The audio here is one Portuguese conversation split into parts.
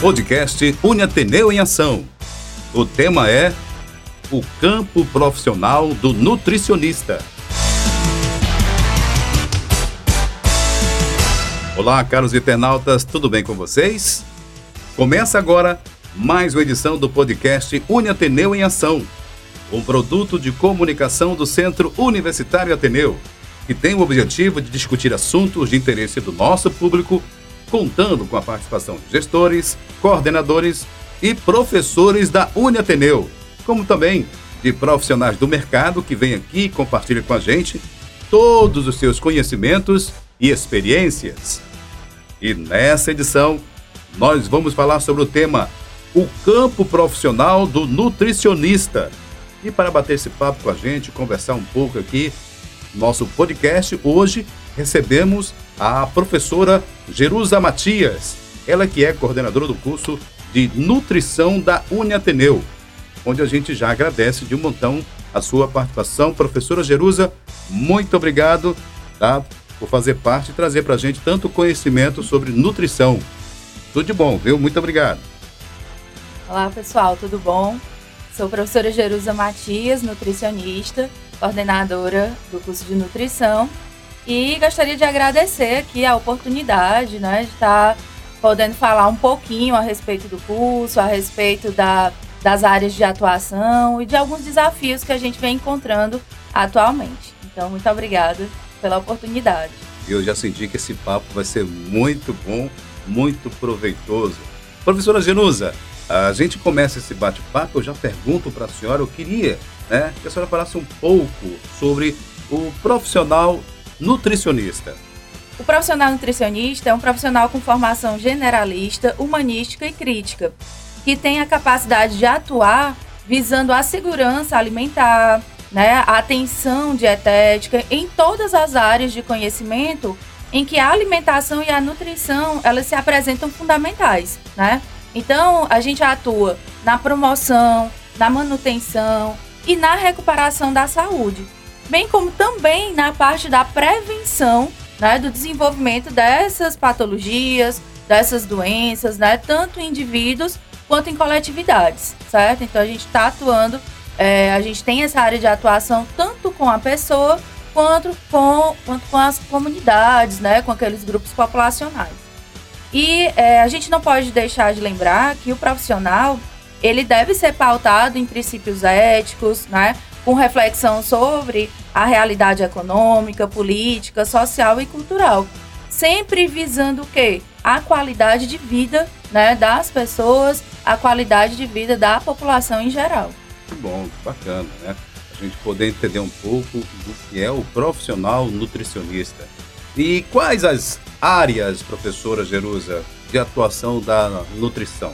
Podcast Uniateneu em Ação. O tema é o campo profissional do nutricionista. Olá, caros internautas, tudo bem com vocês? Começa agora mais uma edição do podcast Uniateneu em Ação, um produto de comunicação do Centro Universitário Ateneu, que tem o objetivo de discutir assuntos de interesse do nosso público, contando com a participação de gestores, coordenadores e professores da Uniateneu, como também de profissionais do mercado que vêm aqui e compartilham com a gente todos os seus conhecimentos e experiências. E nessa edição, nós vamos falar sobre o tema O campo profissional do nutricionista. E para bater esse papo com a gente, conversar um pouco aqui, nosso podcast, hoje recebemos a professora Jerusa Matias, ela que é coordenadora do curso de nutrição da Uniateneu, onde a gente já agradece de um montão a sua participação. Professora Jerusa, muito obrigado tá, por fazer parte e trazer para a gente tanto conhecimento sobre nutrição. Tudo de bom, viu? Muito obrigado. Olá, pessoal, tudo bom? Sou professora Jerusa Matias, nutricionista, coordenadora do curso de nutrição e gostaria de agradecer aqui a oportunidade né, de estar podendo falar um pouquinho a respeito do curso, a respeito da, das áreas de atuação e de alguns desafios que a gente vem encontrando atualmente. Então, muito obrigada pela oportunidade. Eu já senti que esse papo vai ser muito bom, muito proveitoso. Professora Genusa, a gente começa esse bate-papo, eu já pergunto para a senhora, eu queria né, que a senhora falasse um pouco sobre o profissional nutricionista. O profissional nutricionista é um profissional com formação generalista, humanística e crítica, que tem a capacidade de atuar visando a segurança alimentar, né, a atenção dietética em todas as áreas de conhecimento em que a alimentação e a nutrição elas se apresentam fundamentais, né? Então a gente atua na promoção, na manutenção e na recuperação da saúde, bem como também na parte da prevenção, né, do desenvolvimento dessas patologias, dessas doenças, né, tanto em indivíduos quanto em coletividades, certo? Então a gente está atuando é, a gente tem essa área de atuação tanto com a pessoa quanto com, quanto com as comunidades, né, com aqueles grupos populacionais. E é, a gente não pode deixar de lembrar que o profissional ele deve ser pautado em princípios éticos, né, com reflexão sobre a realidade econômica, política, social e cultural, sempre visando o quê? A qualidade de vida, né, das pessoas, a qualidade de vida da população em geral. Muito bom, bacana, né? A gente poder entender um pouco do que é o profissional nutricionista. E quais as áreas, professora Jerusa, de atuação da nutrição?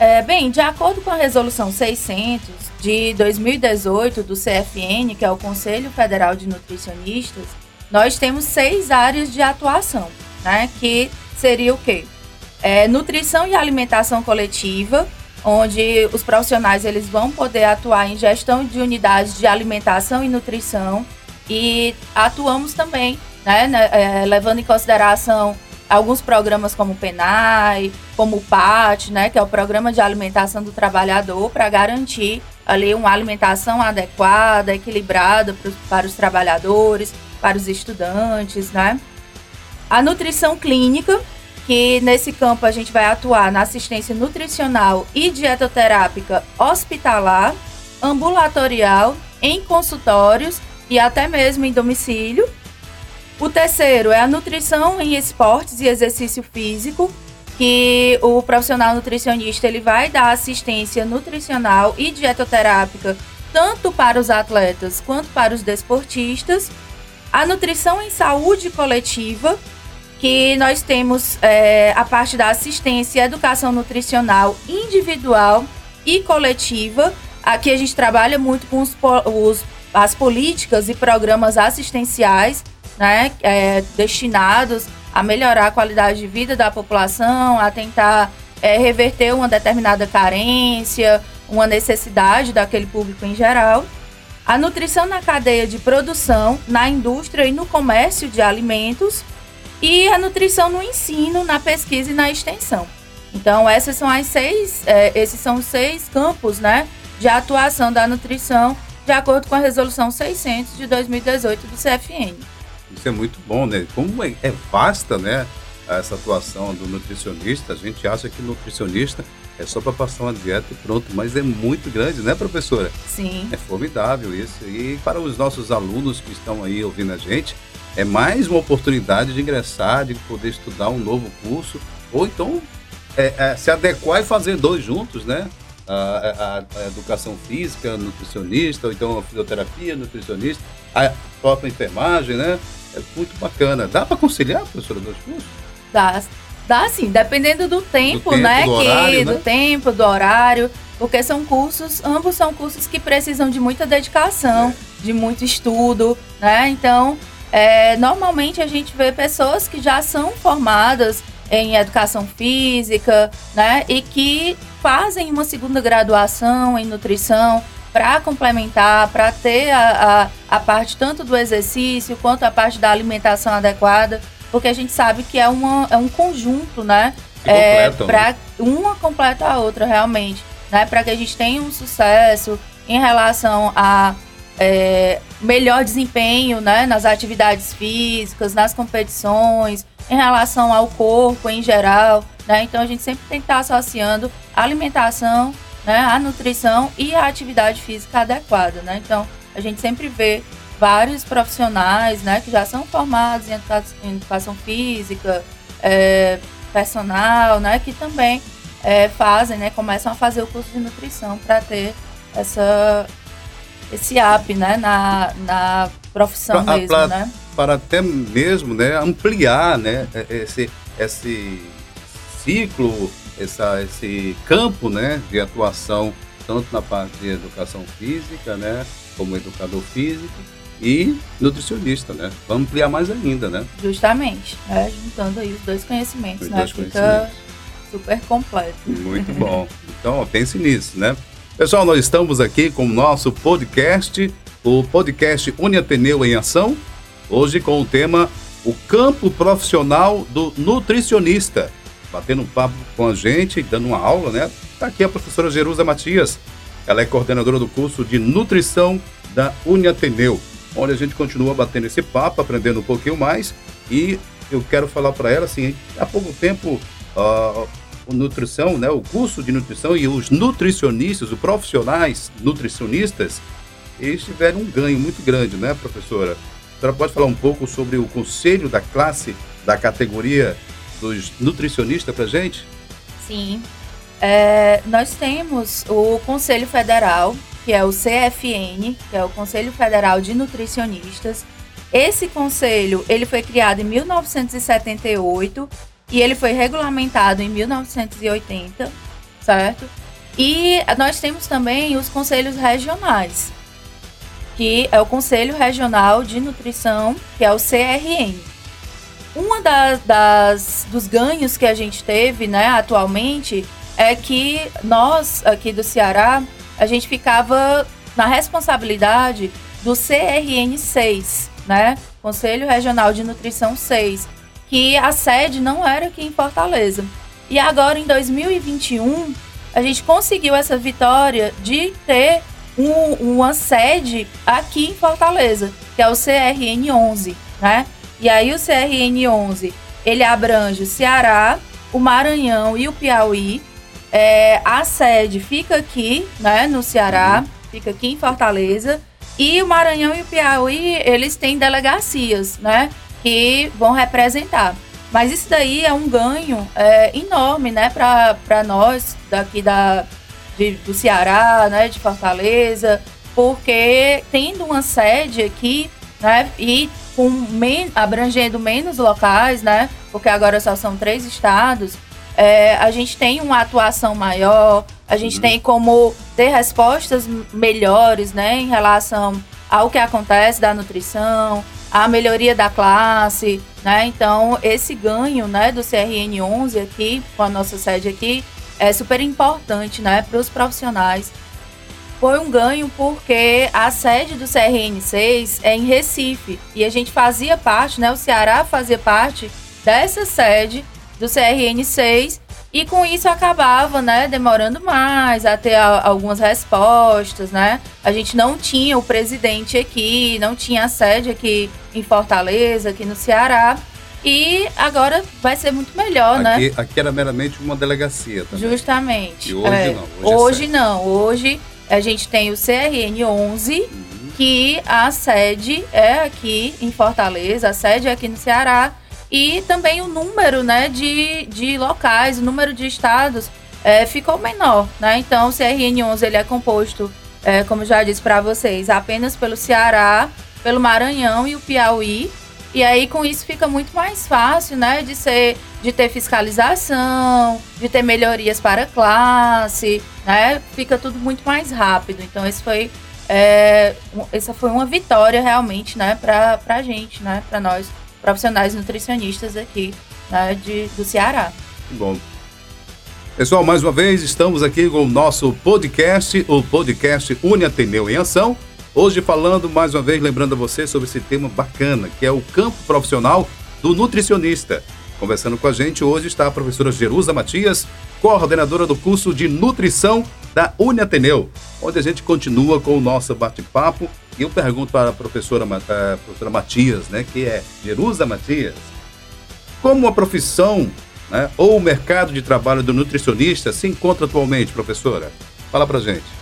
É, bem, de acordo com a Resolução 600 de 2018 do CFN, que é o Conselho Federal de Nutricionistas, nós temos seis áreas de atuação, né? Que seria o quê? É, nutrição e alimentação coletiva, onde os profissionais eles vão poder atuar em gestão de unidades de alimentação e nutrição e atuamos também, né, né é, levando em consideração alguns programas como o PENAI, como o PAT, né, que é o Programa de Alimentação do Trabalhador, para garantir ali uma alimentação adequada, equilibrada para os, trabalhadores, para os estudantes, né. A nutrição clínica, que nesse campo a gente vai atuar na assistência nutricional e dietoterápica hospitalar, ambulatorial, em consultórios e até mesmo em domicílio. O terceiro é a nutrição em esportes e exercício físico, que o profissional nutricionista ele vai dar assistência nutricional e dietoterápica tanto para os atletas quanto para os desportistas. A nutrição em saúde coletiva, que nós temos é, a parte da assistência e educação nutricional individual e coletiva. Aqui a gente trabalha muito com os, os as políticas e programas assistenciais, né, é, destinados a melhorar a qualidade de vida da população, a tentar é, reverter uma determinada carência, uma necessidade daquele público em geral. A nutrição na cadeia de produção, na indústria e no comércio de alimentos e a nutrição no ensino, na pesquisa e na extensão. Então, essas são as seis, é, esses são os seis campos, né, de atuação da nutrição, de acordo com a resolução 600 de 2018 do CFN. Isso é muito bom, né? Como é, é vasta, né, essa atuação do nutricionista. A gente acha que nutricionista é só para passar uma dieta e pronto, mas é muito grande, né, professora? Sim. É formidável isso. E para os nossos alunos que estão aí ouvindo a gente, é mais uma oportunidade de ingressar, de poder estudar um novo curso, ou então é, é, se adequar e fazer dois juntos, né? A, a, a, educação física, nutricionista, ou então a fisioterapia, nutricionista, a própria enfermagem, né? É muito bacana. Dá para conciliar, professora, dois cursos? Dá, dá sim, dependendo do tempo, do tempo né? Do, horário, que, né? do tempo, do horário, porque são cursos, ambos são cursos que precisam de muita dedicação, é. de muito estudo, né? Então, é, normalmente a gente vê pessoas que já são formadas em educação física, né? E que fazem uma segunda graduação em nutrição para complementar, para ter a, a, a, parte tanto do exercício quanto a parte da alimentação adequada, porque a gente sabe que é, uma, é um conjunto, né? É, para uma completa a outra realmente, né? Para que a gente tenha um sucesso em relação a é, melhor desempenho, né? Nas atividades físicas, nas competições, em relação ao corpo em geral, né? Então a gente sempre tem que estar associando a alimentação, né, a nutrição e a atividade física adequada, né? Então a gente sempre vê vários profissionais, né, que já são formados em educação, física, é, personal, né, que também é, fazem, né, começam a fazer o curso de nutrição para ter essa esse up, né, na, na profissão pra, mesmo, pra, né? Para até mesmo, né, ampliar, né, esse, esse ciclo, essa, esse campo, né, de atuação, tanto na parte de educação física, né, como educador físico e nutricionista, né? Vamos ampliar mais ainda, né? Justamente, né? juntando aí os dois conhecimentos, os né? Dois Fica conhecimentos. super completo. Muito bom. Então, ó, pense nisso, né? Pessoal, nós estamos aqui com o nosso podcast, o podcast Uniateneu em Ação, hoje com o tema O Campo Profissional do Nutricionista. Batendo um papo com a gente, dando uma aula, né? Está aqui a professora Jerusa Matias. Ela é coordenadora do curso de Nutrição da Uniateneu, onde a gente continua batendo esse papo, aprendendo um pouquinho mais. E eu quero falar para ela assim: há pouco tempo, uh, nutrição, né, o curso de nutrição e os nutricionistas, os profissionais nutricionistas, eles tiveram um ganho muito grande, né, professora? A senhora pode falar um pouco sobre o conselho da classe, da categoria dos nutricionistas para gente? Sim. É, nós temos o Conselho Federal, que é o CFN, que é o Conselho Federal de Nutricionistas. Esse conselho ele foi criado em 1978 e ele foi regulamentado em 1980, certo? E nós temos também os conselhos regionais, que é o Conselho Regional de Nutrição, que é o CRN. Uma das, das dos ganhos que a gente teve, né, atualmente, é que nós aqui do Ceará, a gente ficava na responsabilidade do CRN 6, né? Conselho Regional de Nutrição 6, que a sede não era aqui em Fortaleza. E agora, em 2021, a gente conseguiu essa vitória de ter um, uma sede aqui em Fortaleza, que é o CRN 11, né? E aí o CRN 11, ele abrange o Ceará, o Maranhão e o Piauí. É, a sede fica aqui, né, no Ceará, fica aqui em Fortaleza. E o Maranhão e o Piauí, eles têm delegacias, né? que vão representar. Mas isso daí é um ganho é, enorme, né, para nós daqui da, de, do Ceará, né, de Fortaleza, porque tendo uma sede aqui, né, e com men abrangendo menos locais, né, porque agora só são três estados, é, a gente tem uma atuação maior, a gente uhum. tem como ter respostas melhores, né, em relação ao que acontece da nutrição, a melhoria da classe, né? Então, esse ganho, né, do CRN 11 aqui, com a nossa sede aqui, é super importante, né, para os profissionais. Foi um ganho porque a sede do CRN 6 é em Recife e a gente fazia parte, né, o Ceará fazia parte dessa sede do CRN 6 E com isso acabava, né, demorando mais a ter algumas respostas, né? A gente não tinha o presidente aqui, não tinha a sede aqui em Fortaleza, aqui no Ceará. E agora vai ser muito melhor, né? aqui, né? Aqui era meramente uma delegacia também. Justamente. E hoje é. não. Hoje, hoje é não. Hoje a gente tem o CRN 11, uhum. que a sede é aqui em Fortaleza, a sede é aqui no Ceará e também o número né, de, de locais, o número de estados é, ficou menor. Né? Então, o CRN11 ele é composto, é, como já disse para vocês, apenas pelo Ceará, pelo Maranhão e o Piauí. E aí, com isso, fica muito mais fácil né, de, ser, de ter fiscalização, de ter melhorias para a classe, né? fica tudo muito mais rápido. Então, esse foi, é, essa foi uma vitória realmente né, para a gente, né, para nós profissionais nutricionistas aqui né, de, do Ceará. Bom. Pessoal, mais uma vez estamos aqui com o nosso podcast, o podcast Uni Ateneu em Ação. Hoje falando mais uma vez, lembrando a você sobre esse tema bacana, que é o campo profissional do nutricionista. Conversando com a gente hoje está a professora Jerusa Matias, coordenadora do curso de nutrição da Uni Ateneu, onde a gente continua com o nosso bate-papo e eu pergunto para a professora, a professora Matias, né, que é Jerusa Matias, como a profissão né, ou o mercado de trabalho do nutricionista se encontra atualmente, professora? Fala para gente.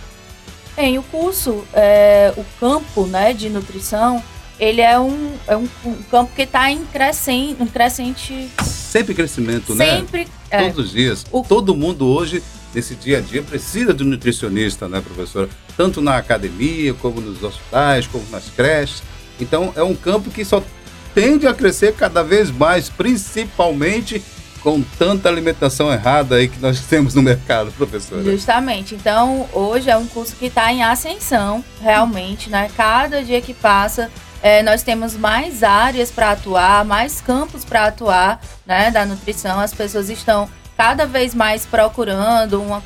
Bem, o curso, é, o campo né, de nutrição, ele é um, é um, um campo que está em, crescente, em crescente... Sempre crescimento, né? Sempre. É. Todos os dias. O... Todo mundo hoje nesse dia a dia precisa de um nutricionista, né, professora? Tanto na academia, como nos hospitais, como nas creches. Então, é um campo que só tende a crescer cada vez mais, principalmente com tanta alimentação errada aí que nós temos no mercado, professora. Justamente. Então, hoje é um curso que está em ascensão, realmente, né? Cada dia que passa, é, nós temos mais áreas para atuar, mais campos para atuar, né? Da nutrição. As pessoas estão cada vez mais procurando uma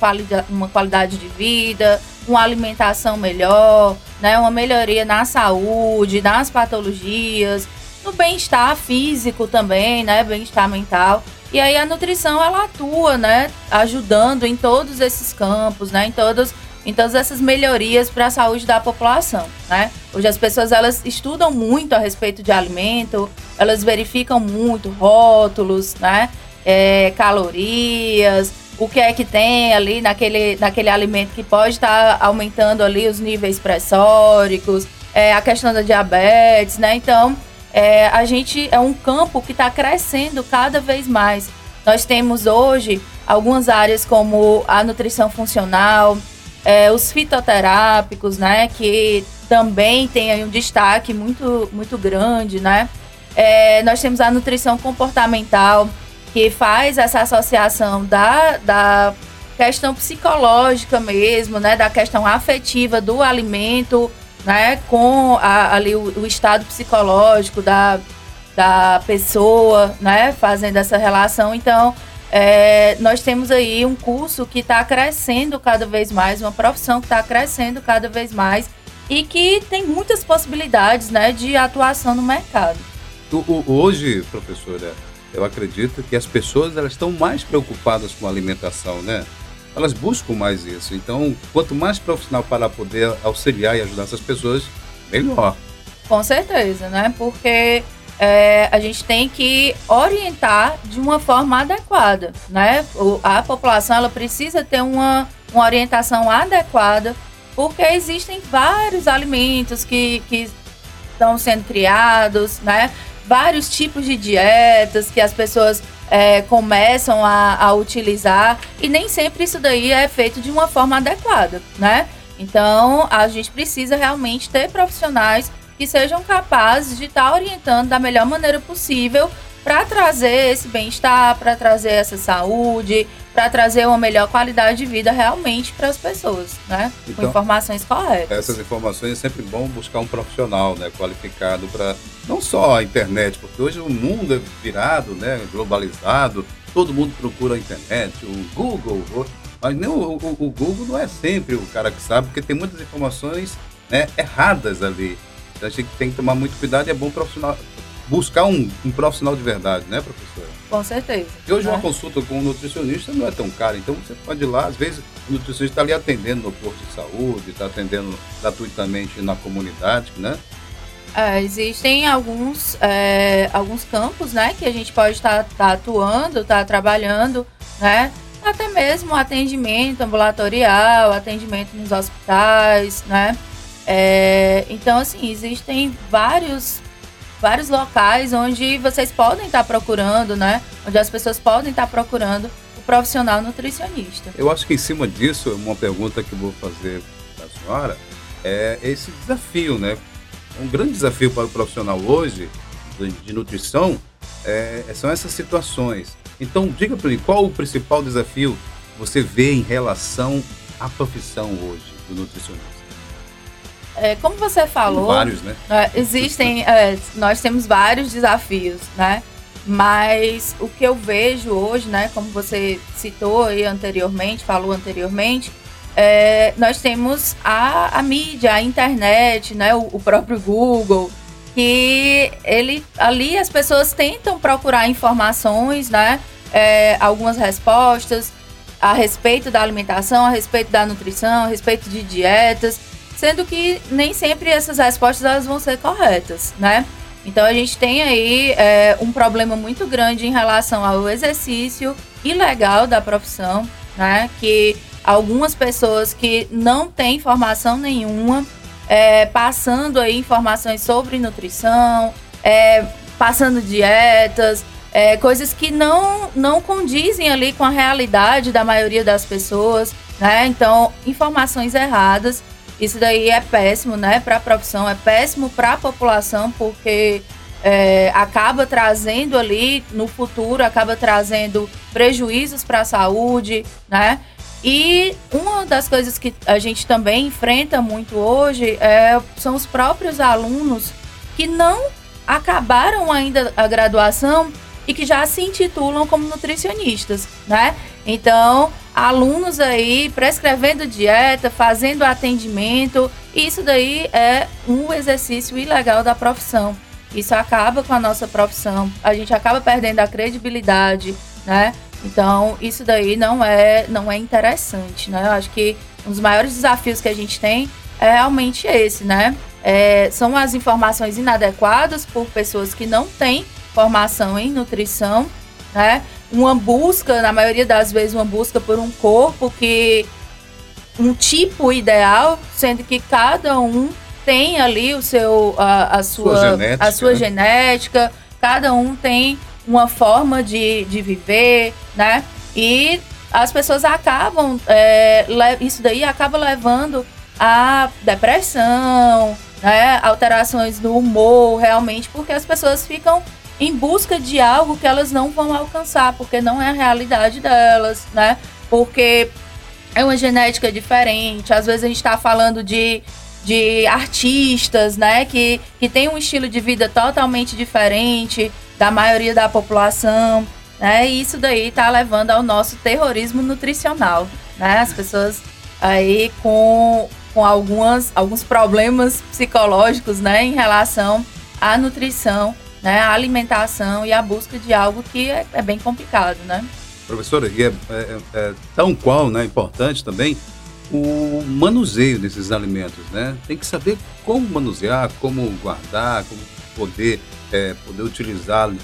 uma qualidade de vida, uma alimentação melhor, né, uma melhoria na saúde, nas patologias, no bem-estar físico também, né, bem-estar mental. E aí a nutrição ela atua, né, ajudando em todos esses campos, né, em todos em todas essas melhorias para a saúde da população, né? Hoje as pessoas elas estudam muito a respeito de alimento, elas verificam muito rótulos, né? é, calorias, o que é que tem ali naquele, naquele alimento que pode estar tá aumentando ali os níveis pressóricos, é, a questão da diabetes, né? Então, é, a gente é um campo que está crescendo cada vez mais. Nós temos hoje algumas áreas como a nutrição funcional, é, os fitoterápicos, né? Que também tem um destaque muito, muito grande, né? É, nós temos a nutrição comportamental, que faz essa associação da, da questão psicológica mesmo, né, da questão afetiva do alimento, né, com a, ali o, o, estado psicológico da, da pessoa, né, fazendo essa relação. Então, é, nós temos aí um curso que está crescendo cada vez mais, uma profissão que está crescendo cada vez mais e que tem muitas possibilidades, né, de atuação no mercado. Hoje, professora, eu acredito que as pessoas elas estão mais preocupadas com a alimentação, né? Elas buscam mais isso. Então, quanto mais profissional para poder auxiliar e ajudar essas pessoas, melhor. Com certeza, né? Porque é, a gente tem que orientar de uma forma adequada, né? A população ela precisa ter uma, uma orientação adequada, porque existem vários alimentos que, que estão sendo criados, né? vários tipos de dietas que as pessoas é, começam a, a, utilizar e nem sempre isso daí é feito de uma forma adequada, né? Então a gente precisa realmente ter profissionais que sejam capazes de estar tá orientando da melhor maneira possível para trazer esse bem-estar, para trazer essa saúde, para trazer uma melhor qualidade de vida realmente para as pessoas, né? Então, Com informações corretas. Essas informações é sempre bom buscar um profissional, né, qualificado para não só a internet, porque hoje o mundo é virado, né, globalizado, todo mundo procura a internet, o Google, mas nem o, o, o Google não é sempre o cara que sabe, porque tem muitas informações né, erradas ali. Então, a gente tem que tomar muito cuidado e é bom profissional buscar um, um profissional de verdade, né, professora? Com certeza. E hoje né? uma consulta com um nutricionista não é tão cara, então você pode ir lá, às vezes o nutricionista está ali atendendo no posto de saúde, está atendendo gratuitamente na comunidade, né? É, existem alguns, é, alguns campos, né, que a gente pode estar tá, tá atuando, estar tá trabalhando, né, até mesmo atendimento ambulatorial, atendimento nos hospitais, né, é, então, assim, existem vários, vários locais onde vocês podem estar procurando, né, onde as pessoas podem estar procurando o profissional nutricionista. Eu acho que em cima disso, uma pergunta que eu vou fazer para a senhora é esse desafio, né, um grande desafio para o profissional hoje de, nutrição é, são essas situações. Então, diga para mim, qual o principal desafio você vê em relação à profissão hoje do nutricionista? É, como você falou, Tem vários, né? É, existem, é, nós temos vários desafios, né? Mas o que eu vejo hoje, né, como você citou aí anteriormente, falou anteriormente, é, nós temos a, a mídia, a internet, né, o, o, próprio Google, que ele ali as pessoas tentam procurar informações, né, é, algumas respostas a respeito da alimentação, a respeito da nutrição, a respeito de dietas, sendo que nem sempre essas respostas elas vão ser corretas, né? Então a gente tem aí é, um problema muito grande em relação ao exercício ilegal da profissão, né? Que algumas pessoas que não têm formação nenhuma, é, passando aí informações sobre nutrição, é, passando dietas, é, coisas que não, não condizem ali com a realidade da maioria das pessoas, né? Então, informações erradas, isso daí é péssimo, né, para a profissão, é péssimo para a população, porque é, acaba trazendo ali no futuro, acaba trazendo prejuízos para a saúde, né? E uma das coisas que a gente também enfrenta muito hoje é, são os próprios alunos que não acabaram ainda a graduação e que já se intitulam como nutricionistas, né? Então, alunos aí prescrevendo dieta, fazendo atendimento, isso daí é um exercício ilegal da profissão. Isso acaba com a nossa profissão, a gente acaba perdendo a credibilidade, né? Então, isso daí não é, não é interessante, né? Eu acho que um dos maiores desafios que a gente tem é realmente esse, né? É, são as informações inadequadas por pessoas que não têm formação em nutrição, né? Uma busca, na maioria das vezes, uma busca por um corpo que um tipo ideal, sendo que cada um tem ali o seu a, a sua, sua genética, a sua né? genética, cada um tem uma forma de, de viver, né? E as pessoas acabam, é, isso daí acaba levando a depressão, né? Alterações no humor, realmente, porque as pessoas ficam em busca de algo que elas não vão alcançar, porque não é a realidade delas, né? Porque é uma genética diferente. Às vezes a gente está falando de, de artistas, né? Que, que tem um estilo de vida totalmente diferente da maioria da população, né? E isso daí está levando ao nosso terrorismo nutricional, né? As pessoas aí com, com algumas, alguns problemas psicológicos, né? Em relação à nutrição né, a alimentação e a busca de algo que é, é bem complicado, né? Professora, e é, é, é, é tão qual, né, importante também o manuseio desses alimentos, né? Tem que saber como manusear, como guardar, como poder, é, poder utilizar, de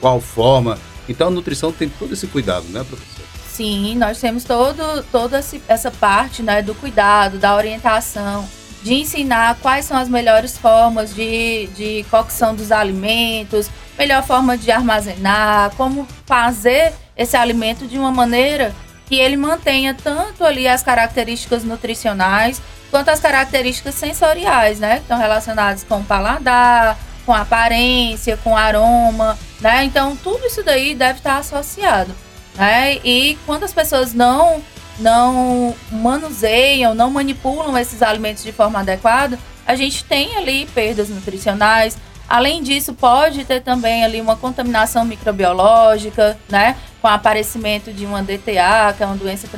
qual forma. Então a nutrição tem todo esse cuidado, né, professor? Sim, nós temos todo, toda essa parte né, do cuidado, da orientação, de ensinar quais são as melhores formas de, de cocção dos alimentos, melhor forma de armazenar, como fazer esse alimento de uma maneira que ele mantenha tanto ali as características nutricionais quanto as características sensoriais, né? Que estão relacionadas com o paladar, com a aparência, com aroma, né? Então tudo isso daí deve estar associado, né? E quando as pessoas não não manuseiam, não manipulam esses alimentos de forma adequada, a gente tem ali perdas nutricionais. Além disso, pode ter também ali uma contaminação microbiológica, né? Com aparecimento de uma DTA, que é uma doença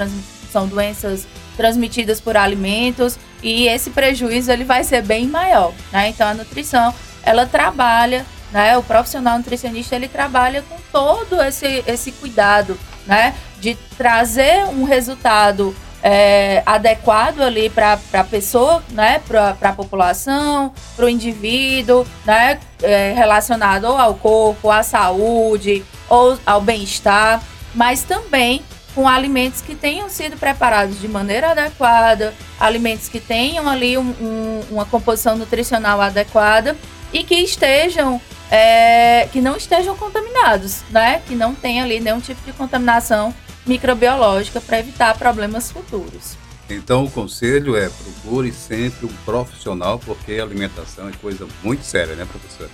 são doenças transmitidas por alimentos, e esse prejuízo ele vai ser bem maior, né? Então a nutrição, ela trabalha né? O profissional nutricionista ele trabalha com todo esse, esse cuidado, né? De trazer um resultado é, adequado ali para a pessoa, né? Para a população, para o indivíduo, né? É, relacionado ao corpo, à saúde, ou ao bem-estar, mas também com alimentos que tenham sido preparados de maneira adequada, alimentos que tenham ali um, um, uma composição nutricional adequada e que estejam é, que não estejam contaminados, né? Que não tenha ali nenhum tipo de contaminação microbiológica para evitar problemas futuros. Então o conselho é procure sempre um profissional, porque alimentação é coisa muito séria, né, professora?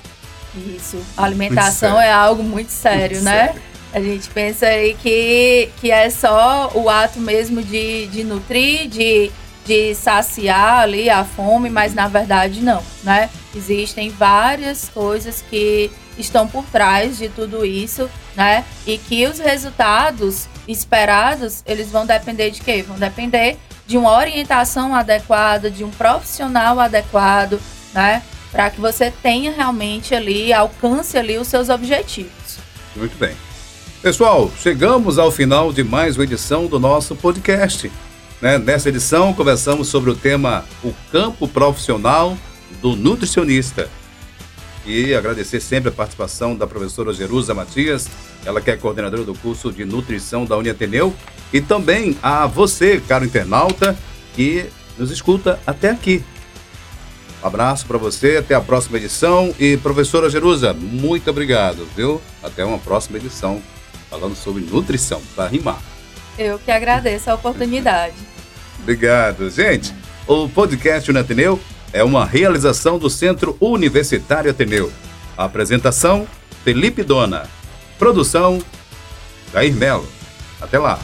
Isso, a alimentação é algo muito sério, muito né? Sério. A gente pensa aí que, que é só o ato mesmo de, de nutrir, de de saciar ali a fome, mas na verdade não, né? Existem várias coisas que estão por trás de tudo isso, né? E que os resultados esperados, eles vão depender de quê? Vão depender de uma orientação adequada, de um profissional adequado, né? Para que você tenha realmente ali, alcance ali os seus objetivos. Muito bem. Pessoal, chegamos ao final de mais uma edição do nosso podcast. Né? Nessa edição, conversamos sobre o tema O Campo Profissional do Nutricionista. E agradecer sempre a participação da professora Jerusa Matias, ela que é coordenadora do curso de nutrição da Uniateneu, e também a você, caro internauta, que nos escuta até aqui. Um abraço para você, até a próxima edição. E professora Jerusa, muito obrigado, viu? Até uma próxima edição, falando sobre nutrição, para rimar. Eu que agradeço a oportunidade. Obrigado. Gente, o podcast Unateneu é uma realização do Centro Universitário Ateneu. Apresentação, Felipe Dona. Produção, Jair Melo. Até lá.